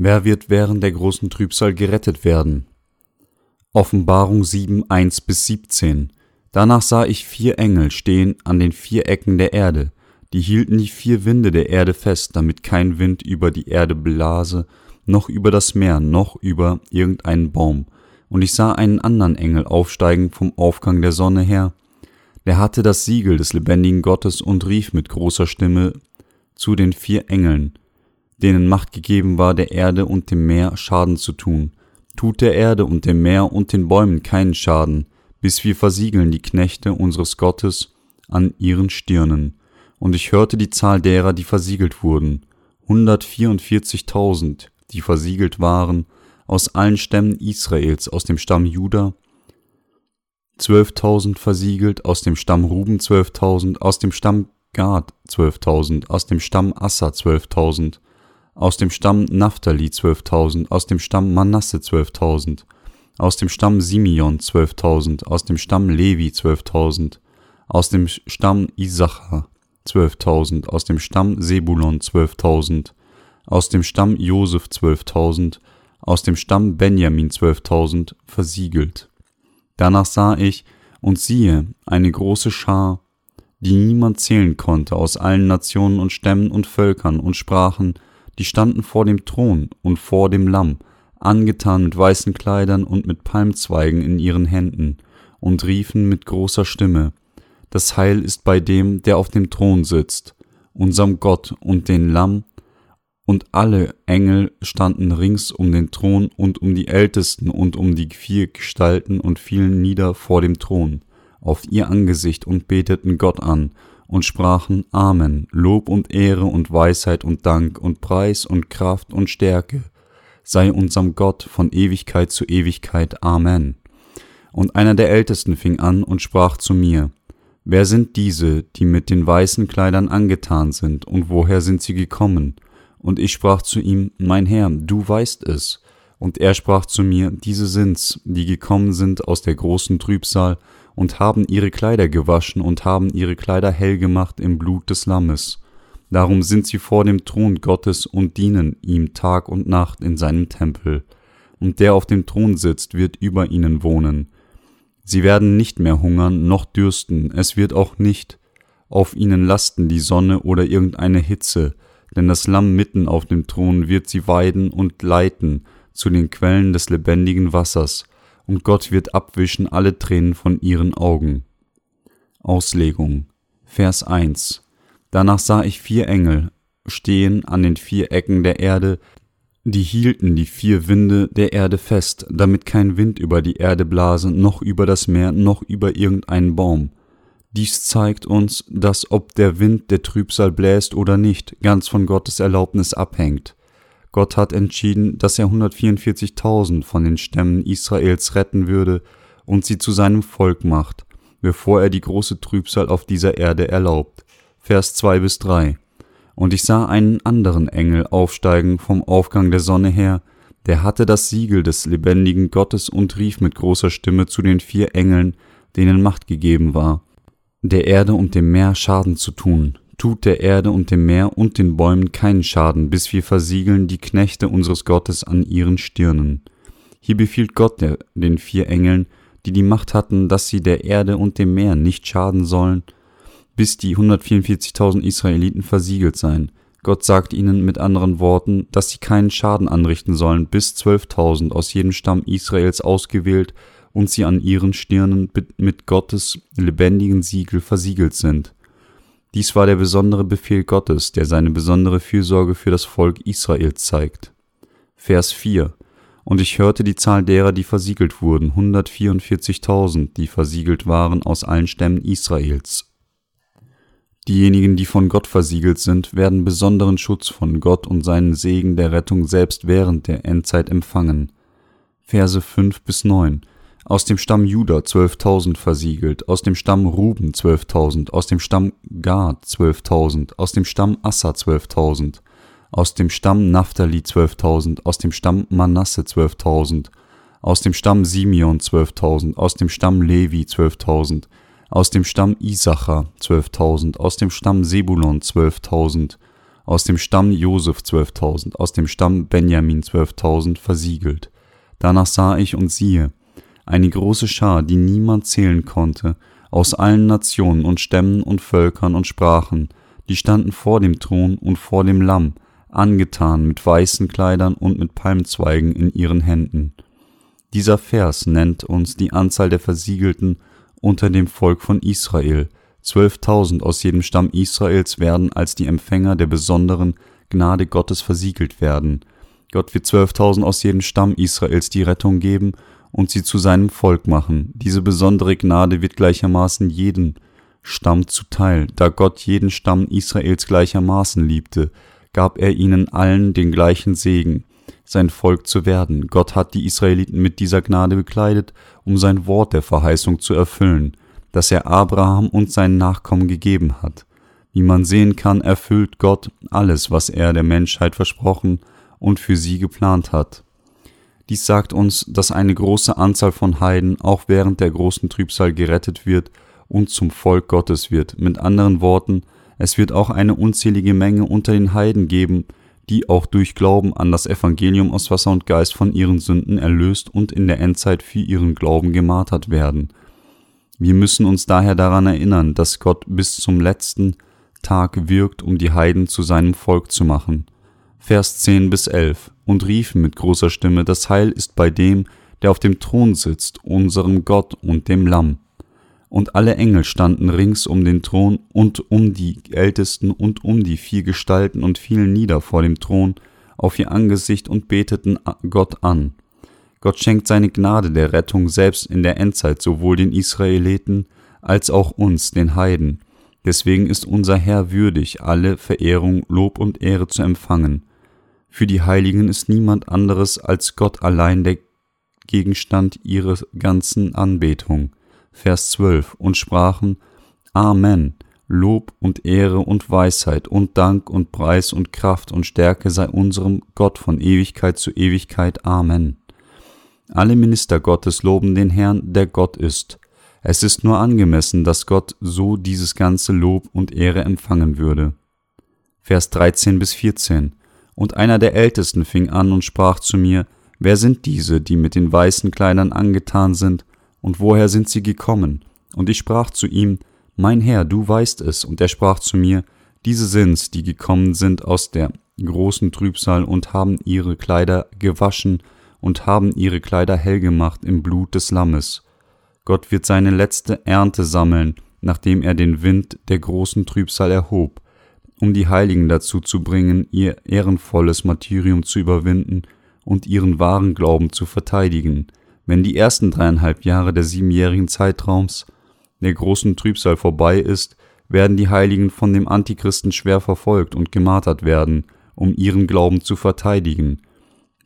Wer wird während der großen Trübsal gerettet werden? Offenbarung 7, 1 bis 17. Danach sah ich vier Engel stehen an den vier Ecken der Erde, die hielten die vier Winde der Erde fest, damit kein Wind über die Erde blase, noch über das Meer, noch über irgendeinen Baum. Und ich sah einen anderen Engel aufsteigen vom Aufgang der Sonne her, der hatte das Siegel des lebendigen Gottes und rief mit großer Stimme zu den vier Engeln, denen Macht gegeben war, der Erde und dem Meer Schaden zu tun. Tut der Erde und dem Meer und den Bäumen keinen Schaden, bis wir versiegeln die Knechte unseres Gottes an ihren Stirnen. Und ich hörte die Zahl derer, die versiegelt wurden, 144.000, die versiegelt waren, aus allen Stämmen Israels, aus dem Stamm Juda, 12.000 versiegelt, aus dem Stamm Ruben 12.000, aus dem Stamm Gad 12.000, aus dem Stamm Assa 12.000, aus dem Stamm Naphtali 12.000, aus dem Stamm Manasse 12.000, aus dem Stamm Simeon 12.000, aus dem Stamm Levi 12.000, aus dem Stamm Isachar 12.000, aus dem Stamm Sebulon 12.000, aus dem Stamm Josef 12.000, aus dem Stamm Benjamin 12.000 versiegelt. Danach sah ich, und siehe, eine große Schar, die niemand zählen konnte, aus allen Nationen und Stämmen und Völkern und Sprachen, die standen vor dem Thron und vor dem Lamm, angetan mit weißen Kleidern und mit Palmzweigen in ihren Händen, und riefen mit großer Stimme, Das Heil ist bei dem, der auf dem Thron sitzt, unserem Gott und den Lamm, und alle Engel standen rings um den Thron und um die Ältesten und um die vier Gestalten und fielen nieder vor dem Thron, auf ihr Angesicht und beteten Gott an und sprachen Amen, Lob und Ehre und Weisheit und Dank und Preis und Kraft und Stärke sei unserem Gott von Ewigkeit zu Ewigkeit. Amen. Und einer der Ältesten fing an und sprach zu mir, Wer sind diese, die mit den weißen Kleidern angetan sind, und woher sind sie gekommen? Und ich sprach zu ihm, Mein Herr, du weißt es. Und er sprach zu mir, Diese sind's, die gekommen sind aus der großen Trübsal, und haben ihre Kleider gewaschen und haben ihre Kleider hell gemacht im Blut des Lammes. Darum sind sie vor dem Thron Gottes und dienen ihm Tag und Nacht in seinem Tempel. Und der auf dem Thron sitzt, wird über ihnen wohnen. Sie werden nicht mehr hungern noch dürsten, es wird auch nicht auf ihnen lasten die Sonne oder irgendeine Hitze, denn das Lamm mitten auf dem Thron wird sie weiden und leiten zu den Quellen des lebendigen Wassers, und Gott wird abwischen alle Tränen von ihren Augen. Auslegung Vers 1 Danach sah ich vier Engel stehen an den vier Ecken der Erde, die hielten die vier Winde der Erde fest, damit kein Wind über die Erde blase, noch über das Meer, noch über irgendeinen Baum. Dies zeigt uns, dass ob der Wind der Trübsal bläst oder nicht, ganz von Gottes Erlaubnis abhängt. Gott hat entschieden, dass er 144.000 von den Stämmen Israels retten würde und sie zu seinem Volk macht, bevor er die große Trübsal auf dieser Erde erlaubt. Vers 2 bis 3. Und ich sah einen anderen Engel aufsteigen vom Aufgang der Sonne her, der hatte das Siegel des lebendigen Gottes und rief mit großer Stimme zu den vier Engeln, denen Macht gegeben war, der Erde und dem Meer Schaden zu tun, tut der Erde und dem Meer und den Bäumen keinen Schaden, bis wir versiegeln die Knechte unseres Gottes an ihren Stirnen. Hier befiehlt Gott den vier Engeln, die die Macht hatten, dass sie der Erde und dem Meer nicht schaden sollen, bis die 144.000 Israeliten versiegelt seien. Gott sagt ihnen mit anderen Worten, dass sie keinen Schaden anrichten sollen, bis 12.000 aus jedem Stamm Israels ausgewählt und sie an ihren Stirnen mit Gottes lebendigen Siegel versiegelt sind. Dies war der besondere Befehl Gottes, der seine besondere Fürsorge für das Volk Israel zeigt. Vers 4 Und ich hörte die Zahl derer, die versiegelt wurden, 144.000, die versiegelt waren aus allen Stämmen Israels. Diejenigen, die von Gott versiegelt sind, werden besonderen Schutz von Gott und seinen Segen der Rettung selbst während der Endzeit empfangen. Verse 5 bis 9 aus dem Stamm Juda 12.000 versiegelt, aus dem Stamm Ruben 12.000, aus dem Stamm Gad 12.000, aus dem Stamm Assa 12.000, aus dem Stamm Naphtali 12.000, aus dem Stamm Manasse 12.000, aus dem Stamm Simeon 12.000, aus dem Stamm Levi 12.000, aus dem Stamm Isachar 12.000, aus dem Stamm Sebulon 12.000, aus dem Stamm Josef 12.000, aus dem Stamm Benjamin 12.000 versiegelt. Danach sah ich und siehe, eine große Schar, die niemand zählen konnte, aus allen Nationen und Stämmen und Völkern und Sprachen, die standen vor dem Thron und vor dem Lamm, angetan mit weißen Kleidern und mit Palmzweigen in ihren Händen. Dieser Vers nennt uns die Anzahl der Versiegelten unter dem Volk von Israel. Zwölftausend aus jedem Stamm Israels werden als die Empfänger der besonderen Gnade Gottes versiegelt werden. Gott wird zwölftausend aus jedem Stamm Israels die Rettung geben und sie zu seinem Volk machen. Diese besondere Gnade wird gleichermaßen jeden Stamm zuteil, da Gott jeden Stamm Israels gleichermaßen liebte, gab er ihnen allen den gleichen Segen, sein Volk zu werden. Gott hat die Israeliten mit dieser Gnade bekleidet, um sein Wort der Verheißung zu erfüllen, das er Abraham und seinen Nachkommen gegeben hat. Wie man sehen kann, erfüllt Gott alles, was er der Menschheit versprochen und für sie geplant hat. Dies sagt uns, dass eine große Anzahl von Heiden auch während der großen Trübsal gerettet wird und zum Volk Gottes wird. Mit anderen Worten, es wird auch eine unzählige Menge unter den Heiden geben, die auch durch Glauben an das Evangelium aus Wasser und Geist von ihren Sünden erlöst und in der Endzeit für ihren Glauben gemartert werden. Wir müssen uns daher daran erinnern, dass Gott bis zum letzten Tag wirkt, um die Heiden zu seinem Volk zu machen. Vers 10 bis 11 und riefen mit großer Stimme, das Heil ist bei dem, der auf dem Thron sitzt, unserem Gott und dem Lamm. Und alle Engel standen rings um den Thron und um die Ältesten und um die vier Gestalten und fielen nieder vor dem Thron auf ihr Angesicht und beteten Gott an. Gott schenkt seine Gnade der Rettung selbst in der Endzeit sowohl den Israeliten als auch uns, den Heiden. Deswegen ist unser Herr würdig, alle Verehrung, Lob und Ehre zu empfangen. Für die Heiligen ist niemand anderes als Gott allein der Gegenstand ihrer ganzen Anbetung. Vers 12 und sprachen Amen. Lob und Ehre und Weisheit und Dank und Preis und Kraft und Stärke sei unserem Gott von Ewigkeit zu Ewigkeit. Amen. Alle Minister Gottes loben den Herrn, der Gott ist. Es ist nur angemessen, dass Gott so dieses ganze Lob und Ehre empfangen würde. Vers 13 bis 14 und einer der Ältesten fing an und sprach zu mir, Wer sind diese, die mit den weißen Kleidern angetan sind, und woher sind sie gekommen? Und ich sprach zu ihm, Mein Herr, du weißt es. Und er sprach zu mir, Diese sind's, die gekommen sind aus der großen Trübsal und haben ihre Kleider gewaschen und haben ihre Kleider hell gemacht im Blut des Lammes. Gott wird seine letzte Ernte sammeln, nachdem er den Wind der großen Trübsal erhob, um die Heiligen dazu zu bringen, ihr ehrenvolles Martyrium zu überwinden und ihren wahren Glauben zu verteidigen, wenn die ersten dreieinhalb Jahre der siebenjährigen Zeitraums der großen Trübsal vorbei ist, werden die Heiligen von dem Antichristen schwer verfolgt und gemartert werden, um ihren Glauben zu verteidigen.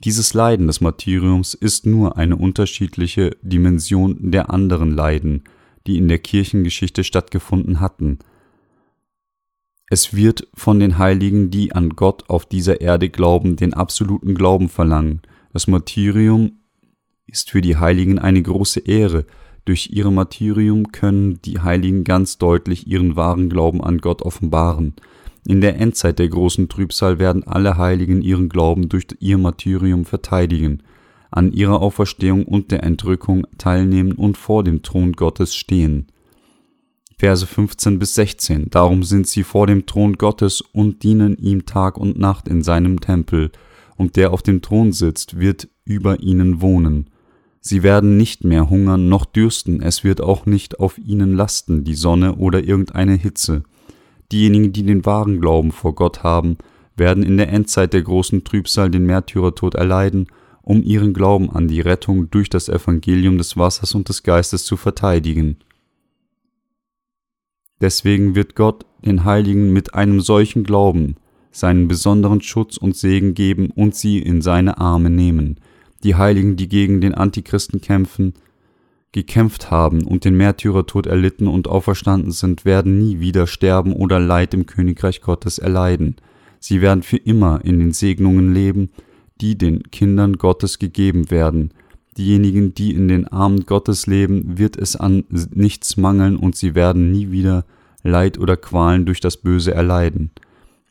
Dieses Leiden des Martyriums ist nur eine unterschiedliche Dimension der anderen Leiden, die in der Kirchengeschichte stattgefunden hatten – es wird von den Heiligen, die an Gott auf dieser Erde glauben, den absoluten Glauben verlangen. Das Martyrium ist für die Heiligen eine große Ehre. Durch ihr Martyrium können die Heiligen ganz deutlich ihren wahren Glauben an Gott offenbaren. In der Endzeit der großen Trübsal werden alle Heiligen ihren Glauben durch ihr Martyrium verteidigen, an ihrer Auferstehung und der Entrückung teilnehmen und vor dem Thron Gottes stehen. Verse 15 bis 16. Darum sind sie vor dem Thron Gottes und dienen ihm Tag und Nacht in seinem Tempel, und der auf dem Thron sitzt, wird über ihnen wohnen. Sie werden nicht mehr hungern noch dürsten, es wird auch nicht auf ihnen lasten die Sonne oder irgendeine Hitze. Diejenigen, die den wahren Glauben vor Gott haben, werden in der Endzeit der großen Trübsal den Märtyrertod erleiden, um ihren Glauben an die Rettung durch das Evangelium des Wassers und des Geistes zu verteidigen. Deswegen wird Gott den Heiligen mit einem solchen Glauben seinen besonderen Schutz und Segen geben und sie in seine Arme nehmen. Die Heiligen, die gegen den Antichristen kämpfen, gekämpft haben und den Märtyrertod erlitten und auferstanden sind, werden nie wieder sterben oder Leid im Königreich Gottes erleiden. Sie werden für immer in den Segnungen leben, die den Kindern Gottes gegeben werden. Diejenigen, die in den Armen Gottes leben, wird es an nichts mangeln und sie werden nie wieder Leid oder Qualen durch das Böse erleiden.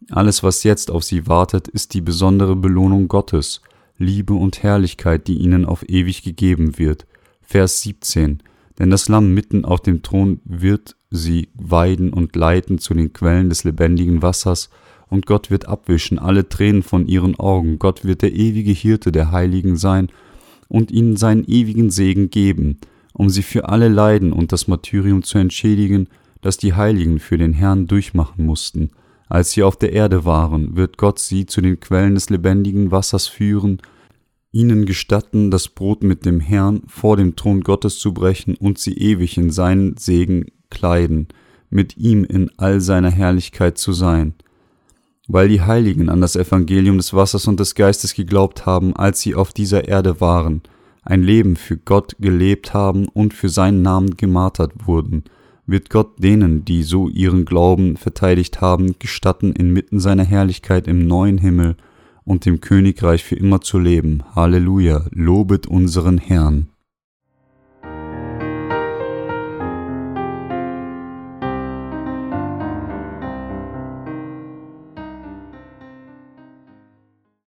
Alles, was jetzt auf sie wartet, ist die besondere Belohnung Gottes, Liebe und Herrlichkeit, die ihnen auf ewig gegeben wird. Vers 17. Denn das Lamm mitten auf dem Thron wird sie weiden und leiten zu den Quellen des lebendigen Wassers, und Gott wird abwischen alle Tränen von ihren Augen, Gott wird der ewige Hirte der Heiligen sein und ihnen seinen ewigen Segen geben, um sie für alle Leiden und das Martyrium zu entschädigen, das die Heiligen für den Herrn durchmachen mussten. Als sie auf der Erde waren, wird Gott sie zu den Quellen des lebendigen Wassers führen, ihnen gestatten, das Brot mit dem Herrn vor dem Thron Gottes zu brechen und sie ewig in seinen Segen kleiden, mit ihm in all seiner Herrlichkeit zu sein weil die Heiligen an das Evangelium des Wassers und des Geistes geglaubt haben, als sie auf dieser Erde waren, ein Leben für Gott gelebt haben und für seinen Namen gemartert wurden, wird Gott denen, die so ihren Glauben verteidigt haben, gestatten, inmitten seiner Herrlichkeit im neuen Himmel und dem Königreich für immer zu leben. Halleluja, lobet unseren Herrn.